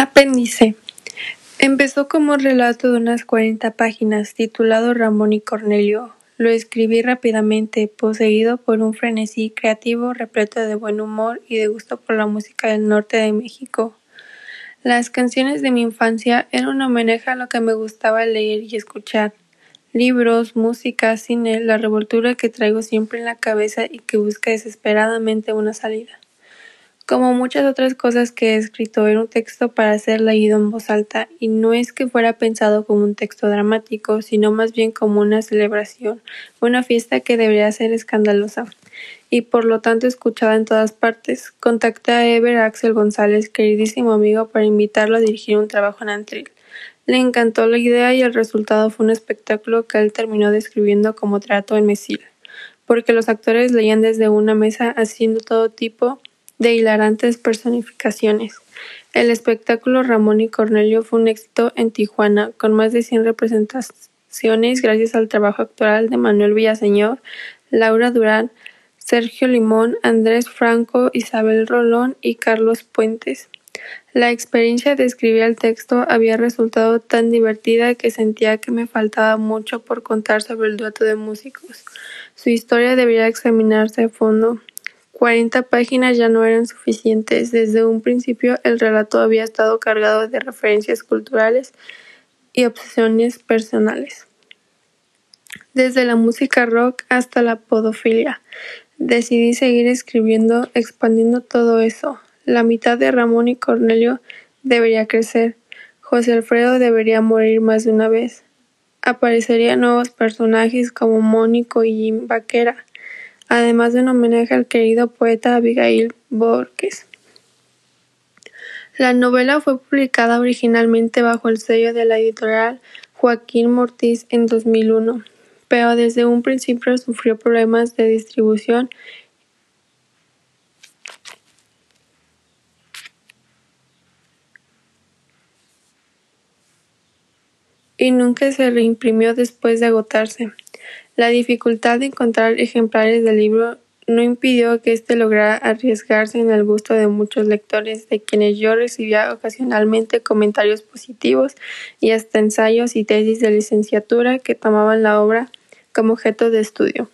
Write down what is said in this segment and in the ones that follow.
Apéndice. Empezó como relato de unas cuarenta páginas, titulado Ramón y Cornelio. Lo escribí rápidamente, poseído por un frenesí creativo repleto de buen humor y de gusto por la música del norte de México. Las canciones de mi infancia eran un homenaje a lo que me gustaba leer y escuchar. Libros, música, cine, la revoltura que traigo siempre en la cabeza y que busca desesperadamente una salida. Como muchas otras cosas que he escrito, era un texto para ser leído en voz alta, y no es que fuera pensado como un texto dramático, sino más bien como una celebración, una fiesta que debería ser escandalosa, y por lo tanto escuchada en todas partes. Contacté a Ever Axel González, queridísimo amigo, para invitarlo a dirigir un trabajo en Antril. Le encantó la idea y el resultado fue un espectáculo que él terminó describiendo como trato en Mesil, porque los actores leían desde una mesa haciendo todo tipo de hilarantes personificaciones. El espectáculo Ramón y Cornelio fue un éxito en Tijuana, con más de 100 representaciones gracias al trabajo actoral de Manuel Villaseñor, Laura Durán, Sergio Limón, Andrés Franco, Isabel Rolón y Carlos Puentes. La experiencia de escribir el texto había resultado tan divertida que sentía que me faltaba mucho por contar sobre el dueto de músicos. Su historia debería examinarse a fondo. Cuarenta páginas ya no eran suficientes. Desde un principio el relato había estado cargado de referencias culturales y obsesiones personales. Desde la música rock hasta la podofilia. Decidí seguir escribiendo, expandiendo todo eso. La mitad de Ramón y Cornelio debería crecer. José Alfredo debería morir más de una vez. Aparecerían nuevos personajes como Mónico y Jim Vaquera además de un homenaje al querido poeta Abigail Borges. La novela fue publicada originalmente bajo el sello de la editorial Joaquín Mortiz en 2001, pero desde un principio sufrió problemas de distribución y nunca se reimprimió después de agotarse. La dificultad de encontrar ejemplares del libro no impidió que éste lograra arriesgarse en el gusto de muchos lectores, de quienes yo recibía ocasionalmente comentarios positivos y hasta ensayos y tesis de licenciatura que tomaban la obra como objeto de estudio.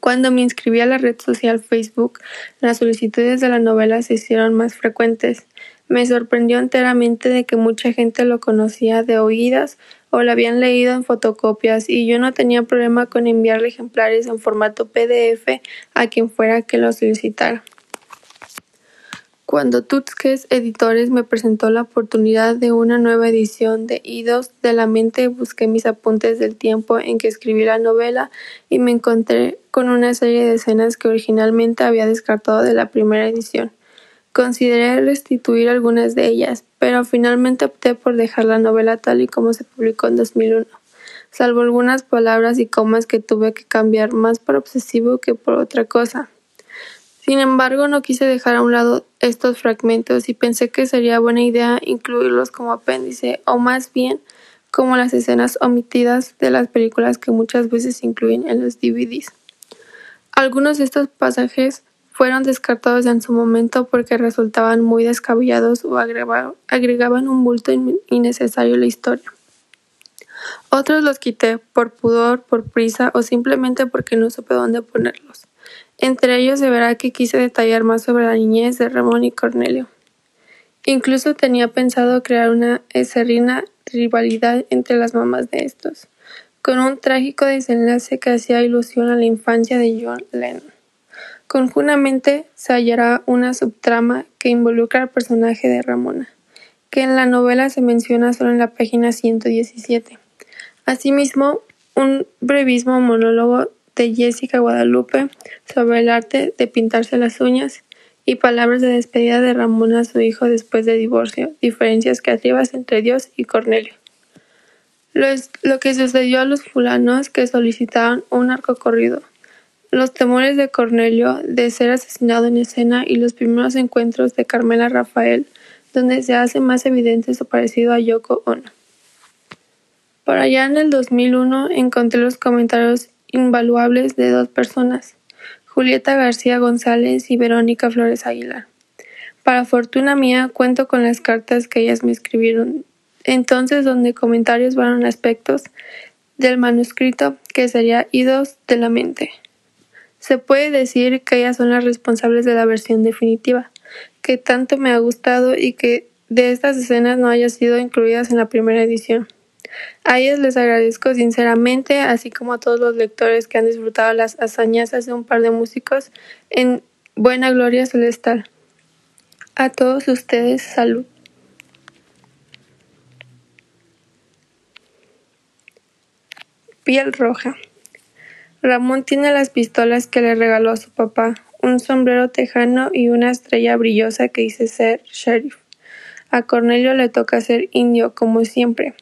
Cuando me inscribí a la red social Facebook, las solicitudes de la novela se hicieron más frecuentes. Me sorprendió enteramente de que mucha gente lo conocía de oídas o lo habían leído en fotocopias y yo no tenía problema con enviarle ejemplares en formato PDF a quien fuera que lo solicitara. Cuando Tutsques Editores me presentó la oportunidad de una nueva edición de Idos de la mente, busqué mis apuntes del tiempo en que escribí la novela y me encontré con una serie de escenas que originalmente había descartado de la primera edición. Consideré restituir algunas de ellas, pero finalmente opté por dejar la novela tal y como se publicó en 2001, salvo algunas palabras y comas que tuve que cambiar más por obsesivo que por otra cosa. Sin embargo, no quise dejar a un lado estos fragmentos y pensé que sería buena idea incluirlos como apéndice o más bien como las escenas omitidas de las películas que muchas veces incluyen en los DVDs. Algunos de estos pasajes fueron descartados en su momento porque resultaban muy descabellados o agregaban un bulto innecesario a la historia. Otros los quité por pudor, por prisa o simplemente porque no supe dónde ponerlos. Entre ellos se verá que quise detallar más sobre la niñez de Ramón y Cornelio. Incluso tenía pensado crear una eserrina rivalidad entre las mamás de estos, con un trágico desenlace que hacía ilusión a la infancia de John Lennon. Conjuntamente se hallará una subtrama que involucra al personaje de Ramona, que en la novela se menciona solo en la página 117. Asimismo, un brevísimo monólogo de Jessica Guadalupe sobre el arte de pintarse las uñas y palabras de despedida de Ramona a su hijo después de divorcio, diferencias creativas entre Dios y Cornelio. Lo, que sucedió a los fulanos que solicitaban un arco corrido los temores de Cornelio de ser asesinado en escena y los primeros encuentros de Carmela Rafael, donde se hace más evidente su parecido a Yoko Ono. Por allá en el 2001 encontré los comentarios invaluables de dos personas, Julieta García González y Verónica Flores Aguilar. Para fortuna mía, cuento con las cartas que ellas me escribieron, entonces donde comentarios fueron aspectos del manuscrito que sería idos de la mente. Se puede decir que ellas son las responsables de la versión definitiva, que tanto me ha gustado y que de estas escenas no haya sido incluidas en la primera edición. A ellas les agradezco sinceramente, así como a todos los lectores que han disfrutado las hazañas de un par de músicos en buena gloria celestial. A todos ustedes, salud. Piel roja. Ramón tiene las pistolas que le regaló su papá, un sombrero tejano y una estrella brillosa que dice ser sheriff. A Cornelio le toca ser indio, como siempre.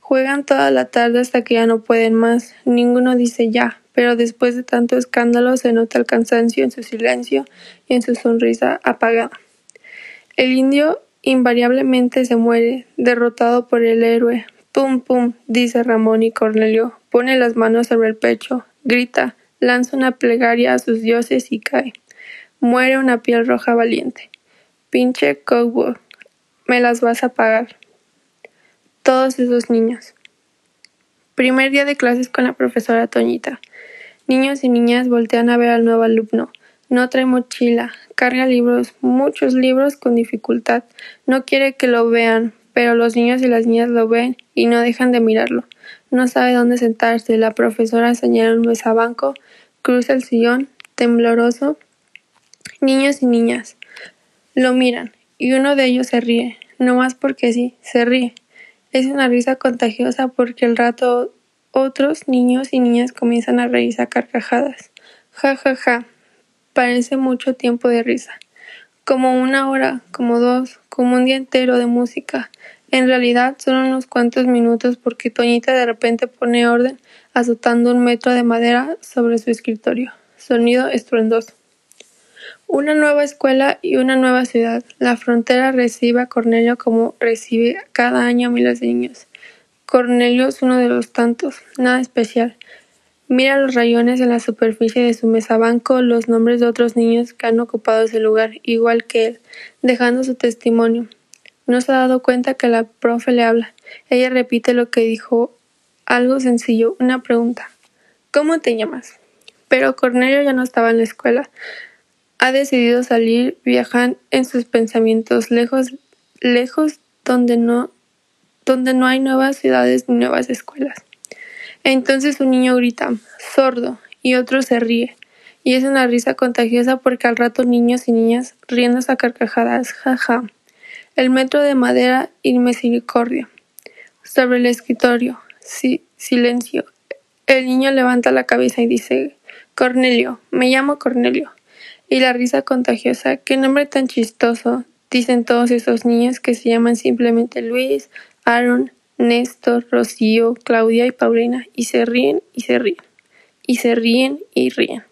Juegan toda la tarde hasta que ya no pueden más. Ninguno dice ya, pero después de tanto escándalo se nota el cansancio en su silencio y en su sonrisa apagada. El indio invariablemente se muere, derrotado por el héroe. Pum, pum, dice Ramón y Cornelio. Pone las manos sobre el pecho, grita, lanza una plegaria a sus dioses y cae. Muere una piel roja valiente. Pinche cowboy, me las vas a pagar todos esos niños. Primer día de clases con la profesora Toñita. Niños y niñas voltean a ver al nuevo alumno. No trae mochila, carga libros, muchos libros con dificultad. No quiere que lo vean, pero los niños y las niñas lo ven y no dejan de mirarlo. No sabe dónde sentarse. La profesora señala un mesabanco, cruza el sillón, tembloroso. Niños y niñas lo miran y uno de ellos se ríe, no más porque sí, se ríe. Es una risa contagiosa porque al rato otros niños y niñas comienzan a reírse a carcajadas. Ja, ja, ja. Parece mucho tiempo de risa. Como una hora, como dos, como un día entero de música. En realidad son unos cuantos minutos porque Toñita de repente pone orden azotando un metro de madera sobre su escritorio. Sonido estruendoso. Una nueva escuela y una nueva ciudad. La frontera recibe a Cornelio como recibe cada año a miles de niños. Cornelio es uno de los tantos, nada especial. Mira los rayones en la superficie de su mesabanco, los nombres de otros niños que han ocupado ese lugar, igual que él, dejando su testimonio. No se ha dado cuenta que la profe le habla. Ella repite lo que dijo, algo sencillo, una pregunta. ¿Cómo te llamas? Pero Cornelio ya no estaba en la escuela ha decidido salir, viajan en sus pensamientos lejos, lejos donde no, donde no hay nuevas ciudades ni nuevas escuelas. Entonces un niño grita, sordo, y otro se ríe. Y es una risa contagiosa porque al rato niños y niñas riendo a carcajadas, jaja. El metro de madera y misericordia. Sobre el escritorio, sí, silencio. El niño levanta la cabeza y dice, Cornelio, me llamo Cornelio. Y la risa contagiosa, qué nombre tan chistoso, dicen todos esos niños que se llaman simplemente Luis, Aaron, Néstor, Rocío, Claudia y Paulina, y se ríen y se ríen, y se ríen y ríen.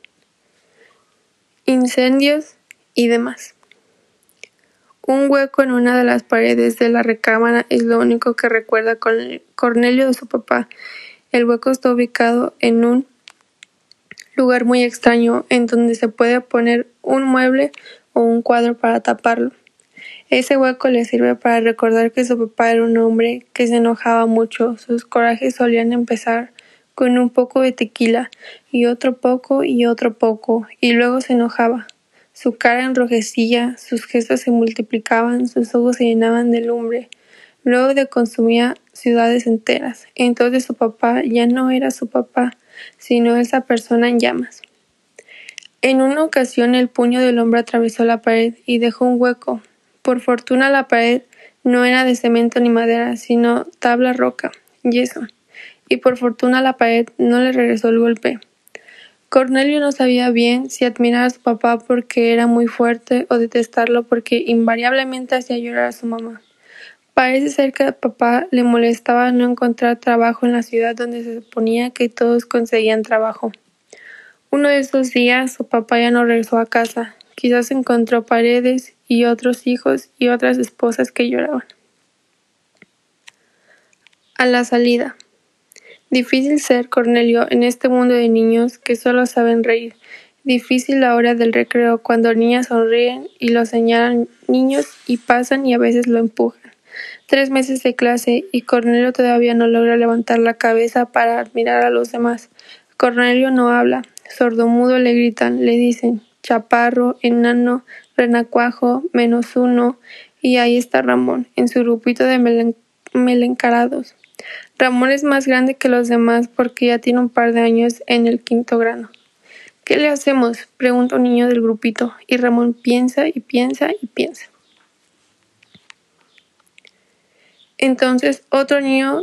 Incendios y demás. Un hueco en una de las paredes de la recámara es lo único que recuerda con Cornelio de su papá. El hueco está ubicado en un lugar muy extraño en donde se puede poner un mueble o un cuadro para taparlo. Ese hueco le sirve para recordar que su papá era un hombre que se enojaba mucho. Sus corajes solían empezar con un poco de tequila y otro poco y otro poco, y luego se enojaba. Su cara enrojecía, sus gestos se multiplicaban, sus ojos se llenaban de lumbre. Luego de consumía ciudades enteras. Entonces su papá ya no era su papá, sino esa persona en llamas. En una ocasión el puño del hombre atravesó la pared y dejó un hueco. Por fortuna la pared no era de cemento ni madera, sino tabla roca, yeso, y por fortuna la pared no le regresó el golpe. Cornelio no sabía bien si admirar a su papá porque era muy fuerte o detestarlo porque invariablemente hacía llorar a su mamá. Parece ser que a papá le molestaba no encontrar trabajo en la ciudad donde se suponía que todos conseguían trabajo. Uno de esos días su papá ya no regresó a casa. Quizás encontró paredes y otros hijos y otras esposas que lloraban. A la salida. Difícil ser Cornelio en este mundo de niños que solo saben reír. Difícil la hora del recreo, cuando niñas sonríen y lo señalan niños y pasan y a veces lo empujan. Tres meses de clase y Cornelio todavía no logra levantar la cabeza para admirar a los demás. Cornelio no habla. Sordomudo le gritan, le dicen chaparro, enano, renacuajo, menos uno, y ahí está Ramón, en su grupito de melencarados. Ramón es más grande que los demás porque ya tiene un par de años en el quinto grano. ¿Qué le hacemos? pregunta un niño del grupito, y Ramón piensa y piensa y piensa. Entonces otro niño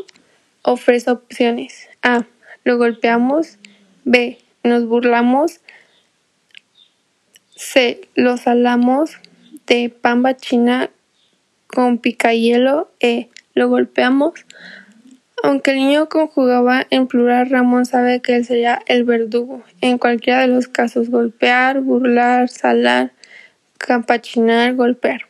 ofrece opciones. A. Lo golpeamos. B. Nos burlamos. C. Lo salamos. D. Pamba china con picayelo. E. Lo golpeamos. Aunque el niño conjugaba en plural, Ramón sabe que él sería el verdugo. En cualquiera de los casos, golpear, burlar, salar, campachinar, golpear.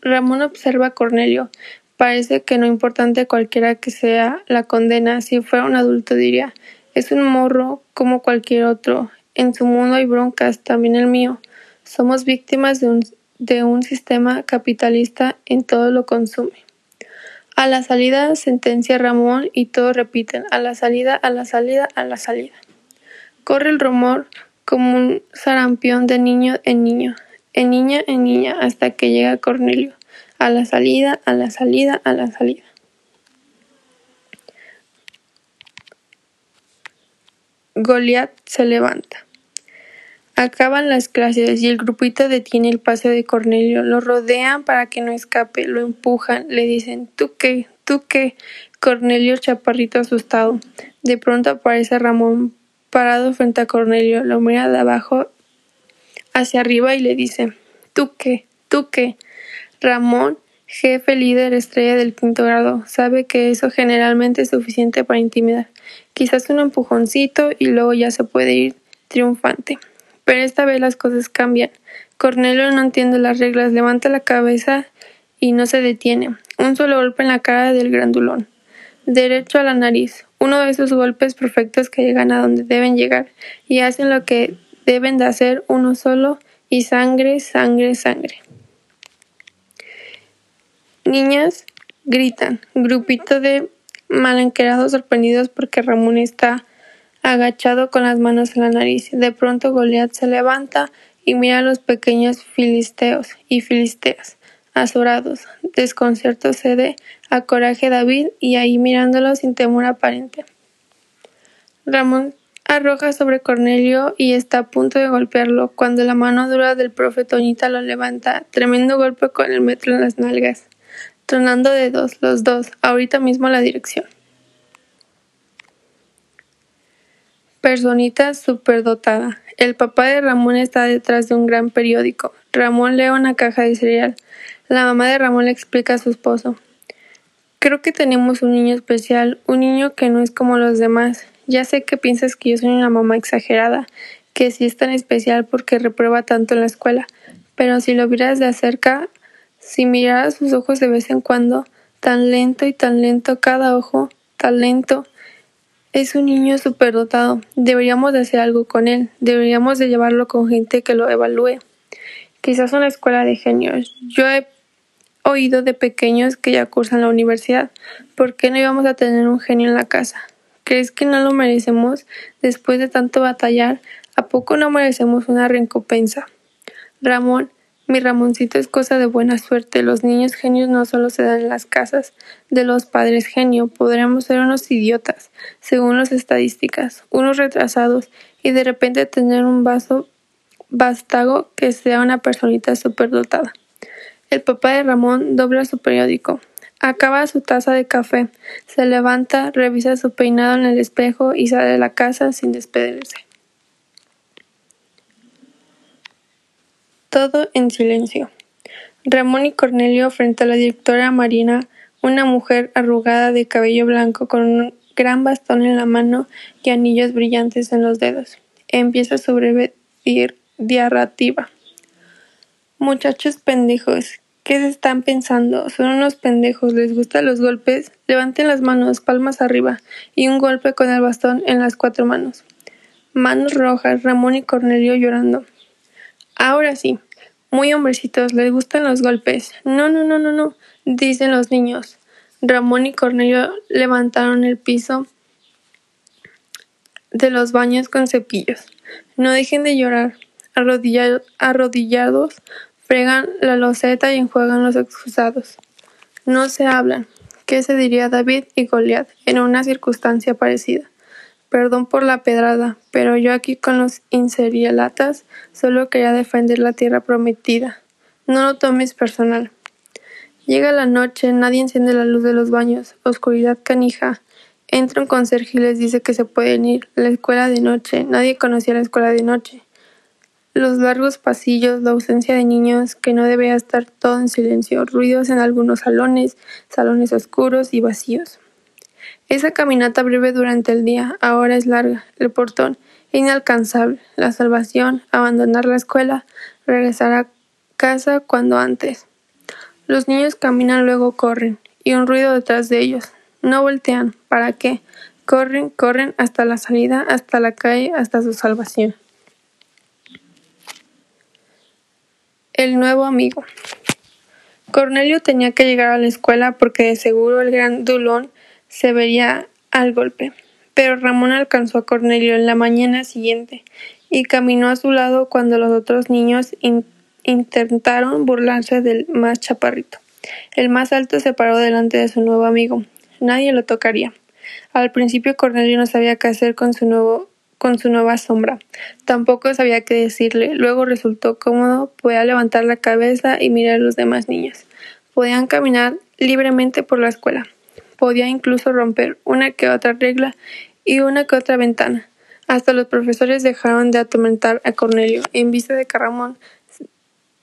Ramón observa a Cornelio. Parece que no importante cualquiera que sea la condena, si fuera un adulto diría, es un morro como cualquier otro. En su mundo hay broncas, también el mío. Somos víctimas de un, de un sistema capitalista en todo lo consume. A la salida sentencia Ramón y todos repiten, a la salida, a la salida, a la salida. Corre el rumor como un sarampión de niño en niño, en niña en niña, hasta que llega Cornelio. A la salida, a la salida, a la salida. Goliat se levanta. Acaban las clases y el grupito detiene el paso de Cornelio, lo rodean para que no escape, lo empujan, le dicen ¿Tú qué? ¿Tú qué? Cornelio chaparrito asustado. De pronto aparece Ramón parado frente a Cornelio, lo mira de abajo hacia arriba y le dice ¿Tú qué? ¿Tú qué? Ramón, jefe líder estrella del quinto grado, sabe que eso generalmente es suficiente para intimidar. Quizás un empujoncito y luego ya se puede ir triunfante. Pero esta vez las cosas cambian. Cornelio no entiende las reglas, levanta la cabeza y no se detiene. Un solo golpe en la cara del grandulón. Derecho a la nariz. Uno de esos golpes perfectos que llegan a donde deben llegar y hacen lo que deben de hacer uno solo y sangre, sangre, sangre. Niñas gritan. Grupito de malanquerados sorprendidos porque Ramón está agachado con las manos en la nariz. De pronto Goliat se levanta y mira a los pequeños filisteos y filisteas, azorados. Desconcierto cede a coraje David y ahí mirándolo sin temor aparente. Ramón arroja sobre Cornelio y está a punto de golpearlo cuando la mano dura del profetonita lo levanta, tremendo golpe con el metro en las nalgas, tronando de dos, los dos, ahorita mismo la dirección. Personita superdotada. El papá de Ramón está detrás de un gran periódico. Ramón lee una caja de cereal. La mamá de Ramón le explica a su esposo. Creo que tenemos un niño especial, un niño que no es como los demás. Ya sé que piensas que yo soy una mamá exagerada, que sí es tan especial porque reprueba tanto en la escuela, pero si lo vieras de cerca, si miraras sus ojos de vez en cuando, tan lento y tan lento cada ojo, tan lento, es un niño superdotado. Deberíamos de hacer algo con él. Deberíamos de llevarlo con gente que lo evalúe. Quizás una escuela de genios. Yo he oído de pequeños que ya cursan la universidad. ¿Por qué no íbamos a tener un genio en la casa? ¿Crees que no lo merecemos después de tanto batallar? ¿A poco no merecemos una recompensa? Ramón, mi Ramoncito es cosa de buena suerte. Los niños genios no solo se dan en las casas de los padres genio. Podríamos ser unos idiotas, según las estadísticas, unos retrasados, y de repente tener un vaso vástago que sea una personita superdotada. El papá de Ramón dobla su periódico. Acaba su taza de café, se levanta, revisa su peinado en el espejo y sale de la casa sin despedirse. Todo en silencio. Ramón y Cornelio frente a la directora Marina, una mujer arrugada de cabello blanco con un gran bastón en la mano y anillos brillantes en los dedos. Empieza su breve diarrativa. Muchachos pendejos, ¿qué se están pensando? Son unos pendejos, ¿les gustan los golpes? Levanten las manos, palmas arriba, y un golpe con el bastón en las cuatro manos. Manos rojas, Ramón y Cornelio llorando. Ahora sí, muy hombrecitos, les gustan los golpes. No, no, no, no, no, dicen los niños. Ramón y Cornelio levantaron el piso de los baños con cepillos. No dejen de llorar. arrodillados, fregan la loseta y enjuagan los excusados. No se hablan. ¿Qué se diría David y Goliat en una circunstancia parecida? Perdón por la pedrada, pero yo aquí con los inserialatas solo quería defender la tierra prometida. No lo tomes personal. Llega la noche, nadie enciende la luz de los baños, oscuridad canija. Entra un conserje y les dice que se pueden ir. La escuela de noche, nadie conocía la escuela de noche. Los largos pasillos, la ausencia de niños, que no debía estar todo en silencio, ruidos en algunos salones, salones oscuros y vacíos. Esa caminata breve durante el día ahora es larga. El portón inalcanzable. La salvación, abandonar la escuela, regresar a casa cuando antes. Los niños caminan luego corren, y un ruido detrás de ellos. No voltean. ¿Para qué? Corren, corren hasta la salida, hasta la calle, hasta su salvación. El nuevo amigo. Cornelio tenía que llegar a la escuela porque de seguro el gran Dulón se vería al golpe. Pero Ramón alcanzó a Cornelio en la mañana siguiente y caminó a su lado cuando los otros niños intentaron burlarse del más chaparrito. El más alto se paró delante de su nuevo amigo. Nadie lo tocaría. Al principio Cornelio no sabía qué hacer con su nuevo con su nueva sombra. Tampoco sabía qué decirle. Luego resultó cómodo, podía levantar la cabeza y mirar a los demás niños. Podían caminar libremente por la escuela. Podía incluso romper una que otra regla y una que otra ventana. Hasta los profesores dejaron de atormentar a Cornelio en vista de que Ramón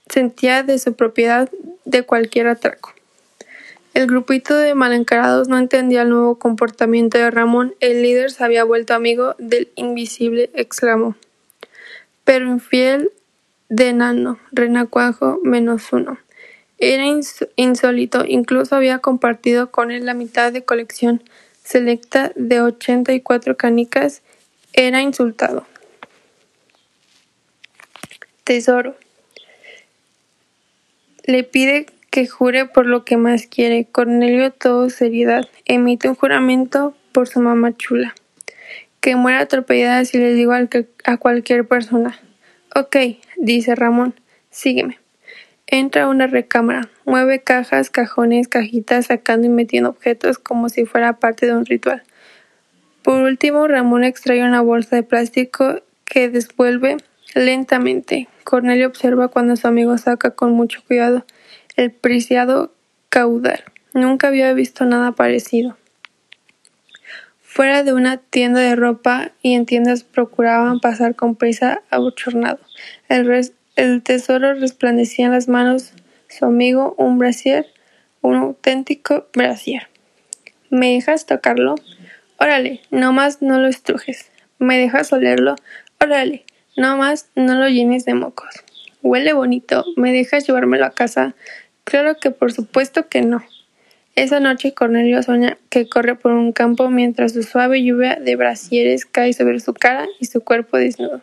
sentía de su propiedad de cualquier atraco. El grupito de malencarados no entendía el nuevo comportamiento de Ramón. El líder se había vuelto amigo del invisible, exclamó. Pero infiel de enano, renacuajo menos uno. Era insólito, incluso había compartido con él la mitad de colección selecta de ochenta y cuatro canicas. Era insultado. Tesoro. Le pide que jure por lo que más quiere. Cornelio, todo seriedad, emite un juramento por su mamá chula. Que muera atropellada si le digo a cualquier persona. Ok, dice Ramón, sígueme. Entra a una recámara, mueve cajas, cajones, cajitas, sacando y metiendo objetos como si fuera parte de un ritual. Por último, Ramón extrae una bolsa de plástico que desvuelve lentamente. Cornelio observa cuando su amigo saca con mucho cuidado el preciado caudal. Nunca había visto nada parecido. Fuera de una tienda de ropa y en tiendas procuraban pasar con prisa abochornado. El, el tesoro resplandecía en las manos su amigo un brasier, un auténtico brasier. ¿Me dejas tocarlo? Órale, no más no lo estrujes. ¿Me dejas olerlo? Órale, no más no lo llenes de mocos. Huele bonito. ¿Me dejas llevármelo a casa? Claro que por supuesto que no. Esa noche Cornelio sueña que corre por un campo mientras su suave lluvia de brasieres cae sobre su cara y su cuerpo desnudo.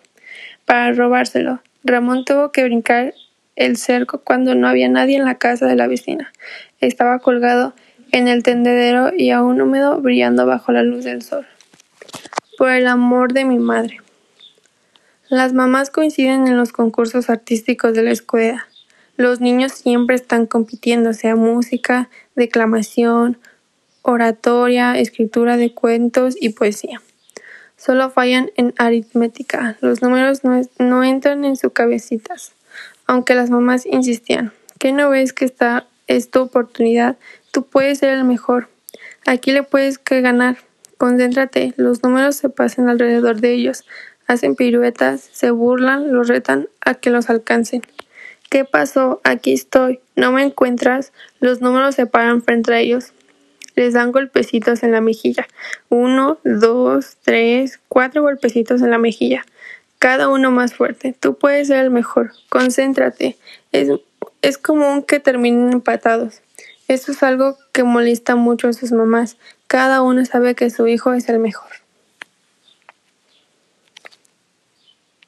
Para robárselo, Ramón tuvo que brincar el cerco cuando no había nadie en la casa de la vecina. Estaba colgado en el tendedero y aún húmedo brillando bajo la luz del sol. Por el amor de mi madre. Las mamás coinciden en los concursos artísticos de la escuela. Los niños siempre están compitiendo, sea música, declamación, oratoria, escritura de cuentos y poesía. Solo fallan en aritmética. Los números no, entran en sus cabecitas. Aunque las mamás insistían. ¿Qué no ves que esta es tu oportunidad? Tú puedes ser el mejor. Aquí le puedes que ganar. Concéntrate. Los números se pasan alrededor de ellos. Hacen piruetas, se burlan, los retan a que los alcancen. ¿Qué pasó? Aquí estoy. ¿No me encuentras? Los números se paran frente a ellos. Les dan golpecitos en la mejilla. Uno, dos, tres, cuatro golpecitos en la mejilla. Cada uno más fuerte. Tú puedes ser el mejor. Concéntrate. Es, es común que terminen empatados. Esto es algo que molesta mucho a sus mamás. Cada uno sabe que su hijo es el mejor.